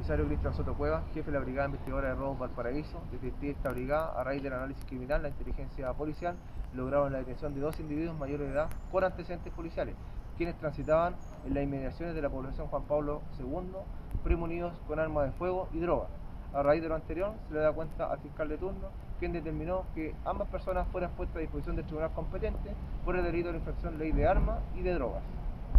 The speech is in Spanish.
comisario Cristian Soto Cueva, jefe de la Brigada Investigadora de Robos Valparaíso, detective este- esta brigada, a raíz del análisis criminal, la inteligencia policial, lograron la detención de dos individuos mayores de edad por antecedentes policiales, quienes transitaban en las inmediaciones de la población Juan Pablo II, premunidos con armas de fuego y drogas. A raíz de lo anterior, se le da cuenta al fiscal de turno, quien determinó que ambas personas fueran puestas a disposición del tribunal competente por el delito de infracción ley de armas y de drogas.